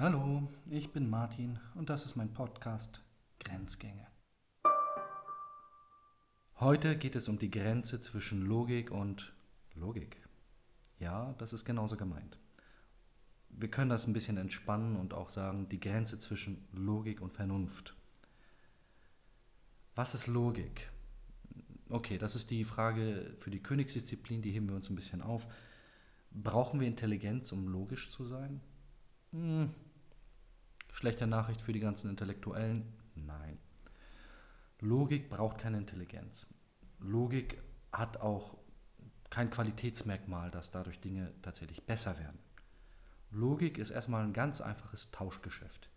Hallo, ich bin Martin und das ist mein Podcast Grenzgänge. Heute geht es um die Grenze zwischen Logik und Logik. Ja, das ist genauso gemeint. Wir können das ein bisschen entspannen und auch sagen, die Grenze zwischen Logik und Vernunft. Was ist Logik? Okay, das ist die Frage für die Königsdisziplin, die heben wir uns ein bisschen auf. Brauchen wir Intelligenz, um logisch zu sein? Hm. Schlechte Nachricht für die ganzen Intellektuellen? Nein. Logik braucht keine Intelligenz. Logik hat auch kein Qualitätsmerkmal, dass dadurch Dinge tatsächlich besser werden. Logik ist erstmal ein ganz einfaches Tauschgeschäft.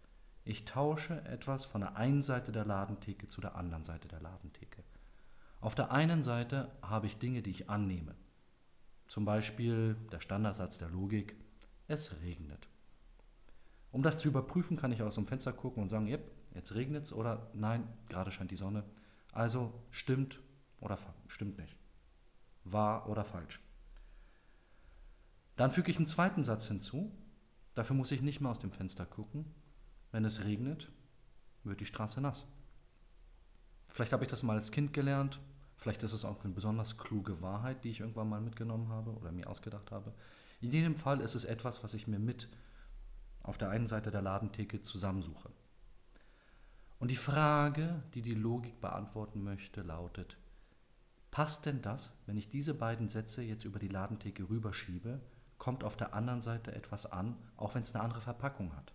Ich tausche etwas von der einen Seite der Ladentheke zu der anderen Seite der Ladentheke. Auf der einen Seite habe ich Dinge, die ich annehme. Zum Beispiel der Standardsatz der Logik, es regnet. Um das zu überprüfen, kann ich aus dem Fenster gucken und sagen, yep, jetzt regnet es oder nein, gerade scheint die Sonne. Also stimmt oder stimmt nicht. Wahr oder falsch. Dann füge ich einen zweiten Satz hinzu. Dafür muss ich nicht mehr aus dem Fenster gucken. Wenn es regnet, wird die Straße nass. Vielleicht habe ich das mal als Kind gelernt. Vielleicht ist es auch eine besonders kluge Wahrheit, die ich irgendwann mal mitgenommen habe oder mir ausgedacht habe. In jedem Fall ist es etwas, was ich mir mit auf der einen Seite der Ladentheke zusammensuche. Und die Frage, die die Logik beantworten möchte, lautet, passt denn das, wenn ich diese beiden Sätze jetzt über die Ladentheke rüberschiebe, kommt auf der anderen Seite etwas an, auch wenn es eine andere Verpackung hat?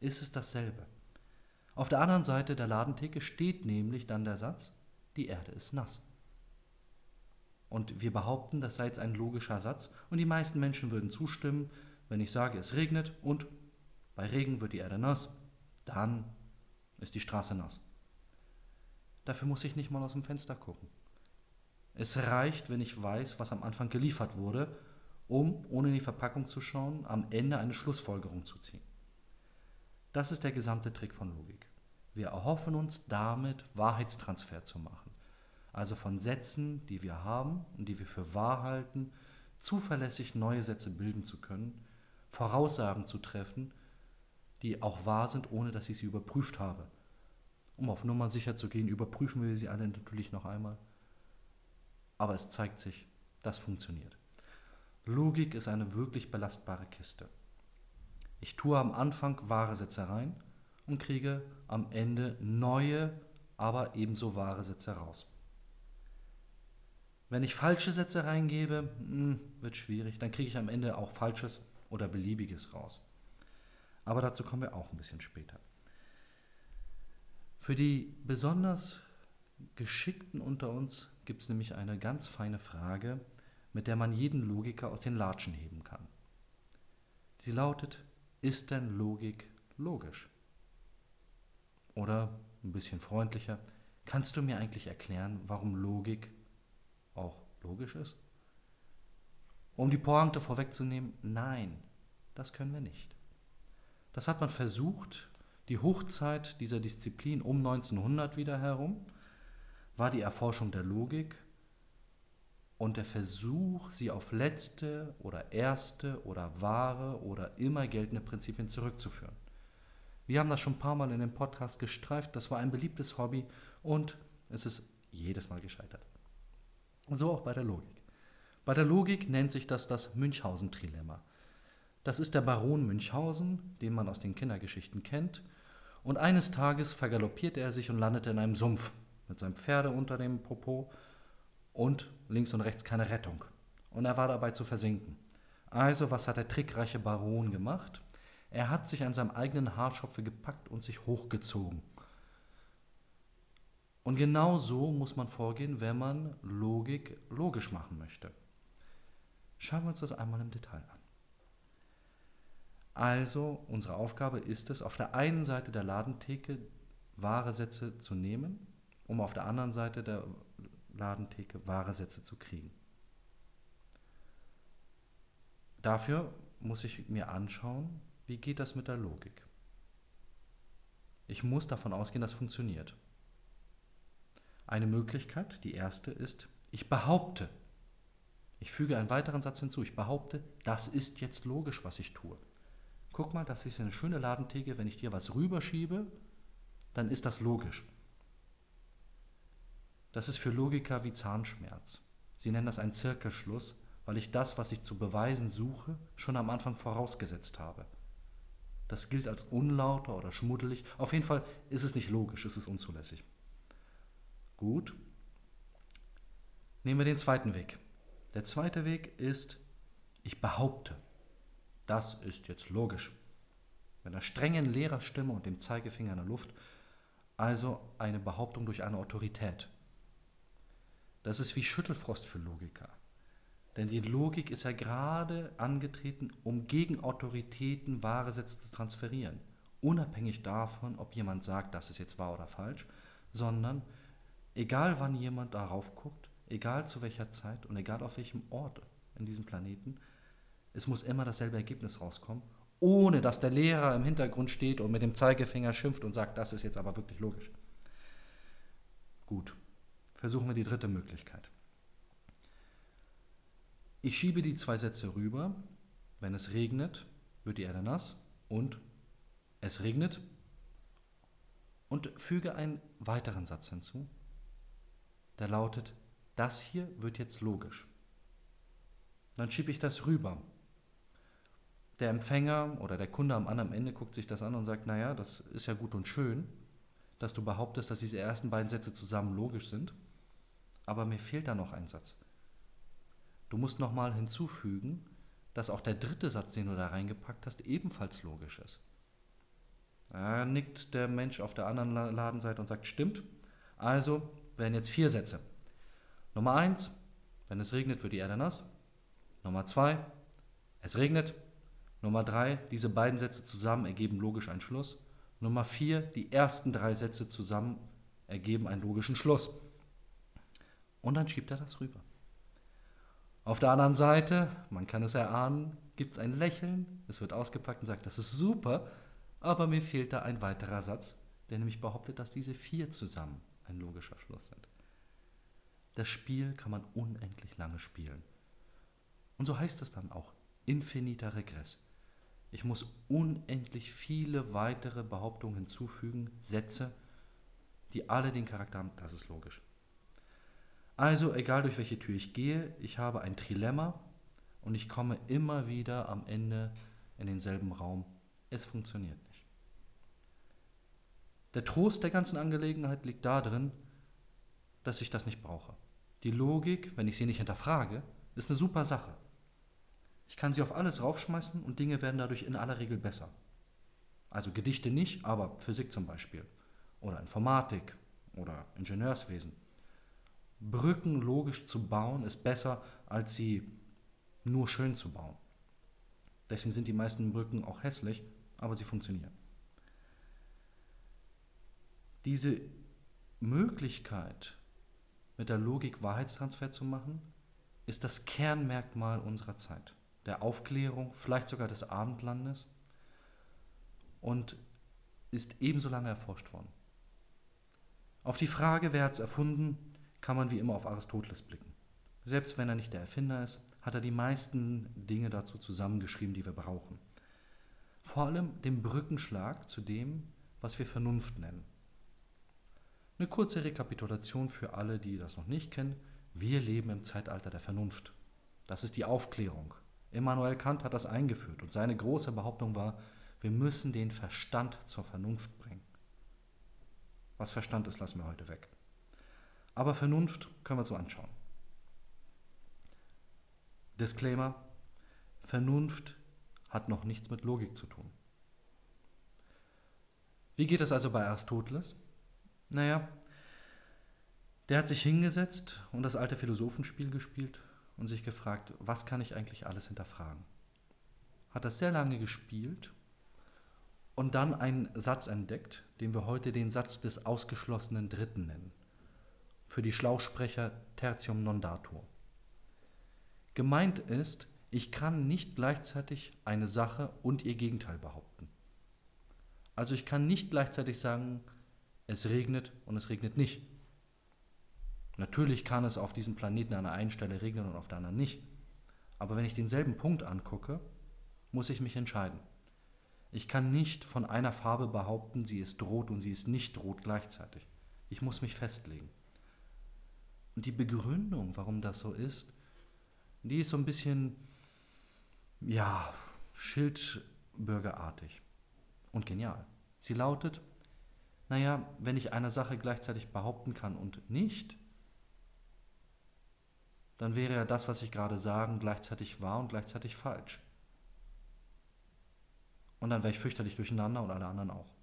Ist es dasselbe? Auf der anderen Seite der Ladentheke steht nämlich dann der Satz, die Erde ist nass. Und wir behaupten, das sei jetzt ein logischer Satz und die meisten Menschen würden zustimmen, wenn ich sage, es regnet und bei Regen wird die Erde nass, dann ist die Straße nass. Dafür muss ich nicht mal aus dem Fenster gucken. Es reicht, wenn ich weiß, was am Anfang geliefert wurde, um, ohne in die Verpackung zu schauen, am Ende eine Schlussfolgerung zu ziehen. Das ist der gesamte Trick von Logik. Wir erhoffen uns damit, Wahrheitstransfer zu machen. Also von Sätzen, die wir haben und die wir für wahr halten, zuverlässig neue Sätze bilden zu können, Voraussagen zu treffen, die auch wahr sind, ohne dass ich sie überprüft habe. Um auf Nummer sicher zu gehen, überprüfen wir sie alle natürlich noch einmal. Aber es zeigt sich, das funktioniert. Logik ist eine wirklich belastbare Kiste. Ich tue am Anfang wahre Sätze rein und kriege am Ende neue, aber ebenso wahre Sätze raus. Wenn ich falsche Sätze reingebe, hm, wird schwierig, dann kriege ich am Ende auch Falsches oder Beliebiges raus. Aber dazu kommen wir auch ein bisschen später. Für die besonders Geschickten unter uns gibt es nämlich eine ganz feine Frage, mit der man jeden Logiker aus den Latschen heben kann. Sie lautet, ist denn Logik logisch? Oder ein bisschen freundlicher, kannst du mir eigentlich erklären, warum Logik auch logisch ist? Um die Pointe vorwegzunehmen, nein, das können wir nicht. Das hat man versucht. Die Hochzeit dieser Disziplin um 1900 wieder herum war die Erforschung der Logik und der Versuch, sie auf letzte oder erste oder wahre oder immer geltende Prinzipien zurückzuführen. Wir haben das schon ein paar Mal in dem Podcast gestreift, das war ein beliebtes Hobby und es ist jedes Mal gescheitert. So auch bei der Logik. Bei der Logik nennt sich das das Münchhausen-Trilemma. Das ist der Baron Münchhausen, den man aus den Kindergeschichten kennt, und eines Tages vergaloppierte er sich und landete in einem Sumpf mit seinem Pferde unter dem Popo und links und rechts keine Rettung. Und er war dabei zu versinken. Also, was hat der trickreiche Baron gemacht? Er hat sich an seinem eigenen Haarschopfe gepackt und sich hochgezogen. Und genau so muss man vorgehen, wenn man Logik logisch machen möchte. Schauen wir uns das einmal im Detail an. Also, unsere Aufgabe ist es, auf der einen Seite der Ladentheke wahre Sätze zu nehmen, um auf der anderen Seite der Ladentheke wahre Sätze zu kriegen. Dafür muss ich mir anschauen, wie geht das mit der Logik? Ich muss davon ausgehen, das funktioniert. Eine Möglichkeit, die erste ist, ich behaupte. Ich füge einen weiteren Satz hinzu. Ich behaupte, das ist jetzt logisch, was ich tue. guck mal, das ist eine schöne Ladentheke, wenn ich dir was rüberschiebe, dann ist das logisch. Das ist für Logiker wie Zahnschmerz. Sie nennen das einen Zirkelschluss, weil ich das, was ich zu beweisen suche, schon am Anfang vorausgesetzt habe. Das gilt als unlauter oder schmuddelig. Auf jeden Fall ist es nicht logisch, es ist unzulässig. Gut. Nehmen wir den zweiten Weg. Der zweite Weg ist, ich behaupte. Das ist jetzt logisch. Mit einer strengen Lehrerstimme und dem Zeigefinger in der Luft, also eine Behauptung durch eine Autorität. Das ist wie Schüttelfrost für Logiker. Denn die Logik ist ja gerade angetreten, um gegen Autoritäten wahre Sätze zu transferieren. Unabhängig davon, ob jemand sagt, das ist jetzt wahr oder falsch, sondern egal wann jemand darauf guckt, egal zu welcher Zeit und egal auf welchem Ort in diesem Planeten, es muss immer dasselbe Ergebnis rauskommen, ohne dass der Lehrer im Hintergrund steht und mit dem Zeigefinger schimpft und sagt, das ist jetzt aber wirklich logisch. Gut, versuchen wir die dritte Möglichkeit. Ich schiebe die zwei Sätze rüber. Wenn es regnet, wird die Erde nass und es regnet und füge einen weiteren Satz hinzu, der lautet, das hier wird jetzt logisch. Dann schiebe ich das rüber. Der Empfänger oder der Kunde am anderen Ende guckt sich das an und sagt, naja, das ist ja gut und schön, dass du behauptest, dass diese ersten beiden Sätze zusammen logisch sind aber mir fehlt da noch ein Satz. Du musst nochmal hinzufügen, dass auch der dritte Satz, den du da reingepackt hast, ebenfalls logisch ist. Da nickt der Mensch auf der anderen Ladenseite und sagt, stimmt. Also werden jetzt vier Sätze. Nummer eins, wenn es regnet, wird die Erde nass. Nummer zwei, es regnet. Nummer drei, diese beiden Sätze zusammen ergeben logisch einen Schluss. Nummer vier, die ersten drei Sätze zusammen ergeben einen logischen Schluss. Und dann schiebt er das rüber. Auf der anderen Seite, man kann es erahnen, gibt es ein Lächeln, es wird ausgepackt und sagt, das ist super, aber mir fehlt da ein weiterer Satz, der nämlich behauptet, dass diese vier zusammen ein logischer Schluss sind. Das Spiel kann man unendlich lange spielen. Und so heißt es dann auch, infiniter Regress. Ich muss unendlich viele weitere Behauptungen hinzufügen, Sätze, die alle den Charakter haben, das ist logisch. Also, egal durch welche Tür ich gehe, ich habe ein Trilemma und ich komme immer wieder am Ende in denselben Raum. Es funktioniert nicht. Der Trost der ganzen Angelegenheit liegt darin, dass ich das nicht brauche. Die Logik, wenn ich sie nicht hinterfrage, ist eine super Sache. Ich kann sie auf alles raufschmeißen und Dinge werden dadurch in aller Regel besser. Also Gedichte nicht, aber Physik zum Beispiel. Oder Informatik oder Ingenieurswesen. Brücken logisch zu bauen, ist besser, als sie nur schön zu bauen. Deswegen sind die meisten Brücken auch hässlich, aber sie funktionieren. Diese Möglichkeit, mit der Logik Wahrheitstransfer zu machen, ist das Kernmerkmal unserer Zeit, der Aufklärung, vielleicht sogar des Abendlandes und ist ebenso lange erforscht worden. Auf die Frage, wer hat es erfunden, kann man wie immer auf Aristoteles blicken. Selbst wenn er nicht der Erfinder ist, hat er die meisten Dinge dazu zusammengeschrieben, die wir brauchen. Vor allem den Brückenschlag zu dem, was wir Vernunft nennen. Eine kurze Rekapitulation für alle, die das noch nicht kennen. Wir leben im Zeitalter der Vernunft. Das ist die Aufklärung. Immanuel Kant hat das eingeführt und seine große Behauptung war, wir müssen den Verstand zur Vernunft bringen. Was Verstand ist, lassen wir heute weg. Aber Vernunft können wir so anschauen. Disclaimer, Vernunft hat noch nichts mit Logik zu tun. Wie geht es also bei Aristoteles? Naja, der hat sich hingesetzt und das alte Philosophenspiel gespielt und sich gefragt, was kann ich eigentlich alles hinterfragen? Hat das sehr lange gespielt und dann einen Satz entdeckt, den wir heute den Satz des ausgeschlossenen Dritten nennen für die Schlausprecher tertium non datur. Gemeint ist, ich kann nicht gleichzeitig eine Sache und ihr Gegenteil behaupten. Also ich kann nicht gleichzeitig sagen, es regnet und es regnet nicht. Natürlich kann es auf diesem Planeten an der einen Stelle regnen und auf der anderen nicht. Aber wenn ich denselben Punkt angucke, muss ich mich entscheiden. Ich kann nicht von einer Farbe behaupten, sie ist rot und sie ist nicht rot gleichzeitig. Ich muss mich festlegen. Und die Begründung, warum das so ist, die ist so ein bisschen, ja, schildbürgerartig und genial. Sie lautet, naja, wenn ich eine Sache gleichzeitig behaupten kann und nicht, dann wäre ja das, was ich gerade sagen, gleichzeitig wahr und gleichzeitig falsch. Und dann wäre ich fürchterlich durcheinander und alle anderen auch.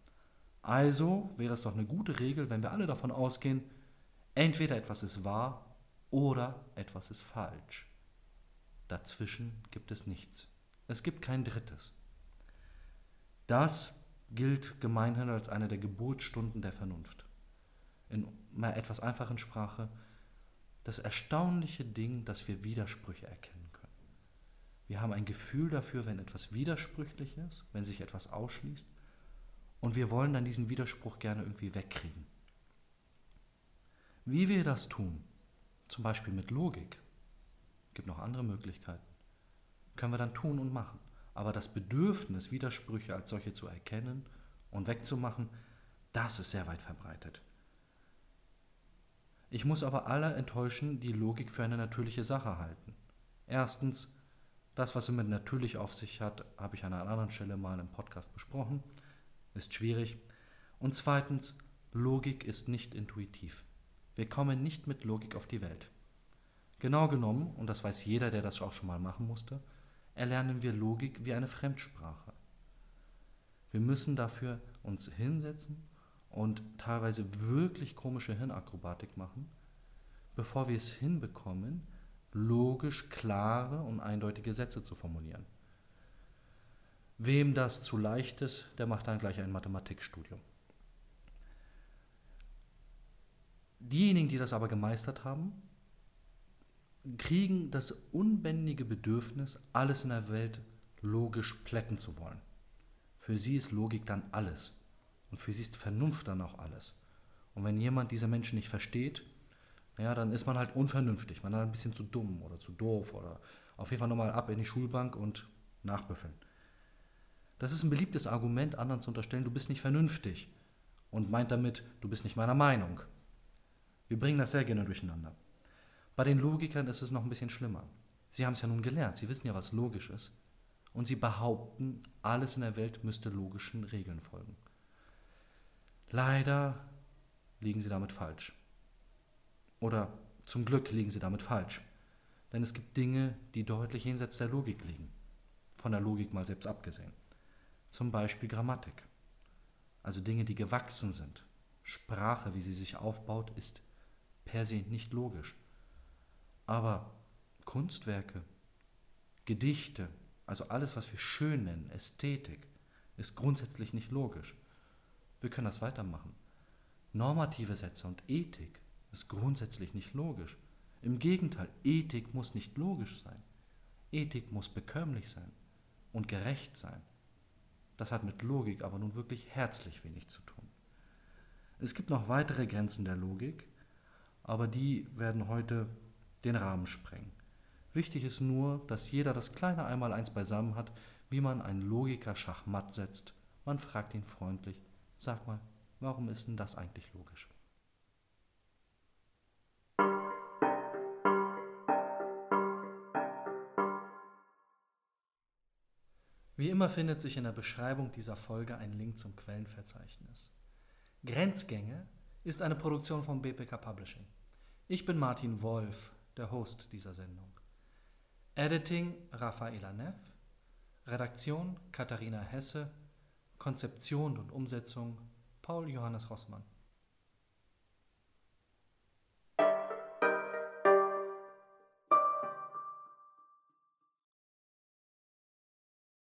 Also wäre es doch eine gute Regel, wenn wir alle davon ausgehen, entweder etwas ist wahr oder etwas ist falsch. Dazwischen gibt es nichts. Es gibt kein Drittes. Das gilt gemeinhin als eine der Geburtsstunden der Vernunft. In einer etwas einfachen Sprache das erstaunliche Ding, dass wir Widersprüche erkennen können. Wir haben ein Gefühl dafür, wenn etwas widersprüchlich ist, wenn sich etwas ausschließt, und wir wollen dann diesen Widerspruch gerne irgendwie wegkriegen. Wie wir das tun, zum Beispiel mit Logik, gibt noch andere Möglichkeiten, können wir dann tun und machen. Aber das Bedürfnis, Widersprüche als solche zu erkennen und wegzumachen, das ist sehr weit verbreitet. Ich muss aber alle enttäuschen, die Logik für eine natürliche Sache halten. Erstens, das, was sie mit natürlich auf sich hat, habe ich an einer anderen Stelle mal im Podcast besprochen, ist schwierig. Und zweitens, Logik ist nicht intuitiv. Wir kommen nicht mit Logik auf die Welt. Genau genommen, und das weiß jeder, der das auch schon mal machen musste, erlernen wir Logik wie eine Fremdsprache. Wir müssen dafür uns hinsetzen und teilweise wirklich komische Hirnakrobatik machen, bevor wir es hinbekommen, logisch klare und eindeutige Sätze zu formulieren. Wem das zu leicht ist, der macht dann gleich ein Mathematikstudium. Diejenigen, die das aber gemeistert haben, kriegen das unbändige Bedürfnis, alles in der Welt logisch plätten zu wollen. Für sie ist Logik dann alles. Und für sie ist Vernunft dann auch alles. Und wenn jemand diese Menschen nicht versteht, ja, dann ist man halt unvernünftig. Man ist ein bisschen zu dumm oder zu doof oder auf jeden Fall nochmal ab in die Schulbank und nachbüffeln. Das ist ein beliebtes Argument, anderen zu unterstellen, du bist nicht vernünftig und meint damit, du bist nicht meiner Meinung. Wir bringen das sehr gerne durcheinander. Bei den Logikern ist es noch ein bisschen schlimmer. Sie haben es ja nun gelernt, sie wissen ja, was logisch ist. Und sie behaupten, alles in der Welt müsste logischen Regeln folgen. Leider liegen sie damit falsch. Oder zum Glück liegen sie damit falsch. Denn es gibt Dinge, die deutlich jenseits der Logik liegen. Von der Logik mal selbst abgesehen. Zum Beispiel Grammatik. Also Dinge, die gewachsen sind. Sprache, wie sie sich aufbaut, ist per se nicht logisch. Aber Kunstwerke, Gedichte, also alles, was wir schön nennen, Ästhetik, ist grundsätzlich nicht logisch. Wir können das weitermachen. Normative Sätze und Ethik ist grundsätzlich nicht logisch. Im Gegenteil, Ethik muss nicht logisch sein. Ethik muss bekömmlich sein und gerecht sein. Das hat mit Logik aber nun wirklich herzlich wenig zu tun. Es gibt noch weitere Grenzen der Logik, aber die werden heute den Rahmen sprengen. Wichtig ist nur, dass jeder das kleine Einmaleins beisammen hat, wie man einen Logiker schachmatt setzt. Man fragt ihn freundlich, Sag mal, warum ist denn das eigentlich logisch? Wie immer findet sich in der Beschreibung dieser Folge ein Link zum Quellenverzeichnis. Grenzgänge ist eine Produktion von BPK Publishing. Ich bin Martin Wolf, der Host dieser Sendung. Editing Rafaela Neff, Redaktion Katharina Hesse, Konzeption und Umsetzung Paul Johannes Rossmann.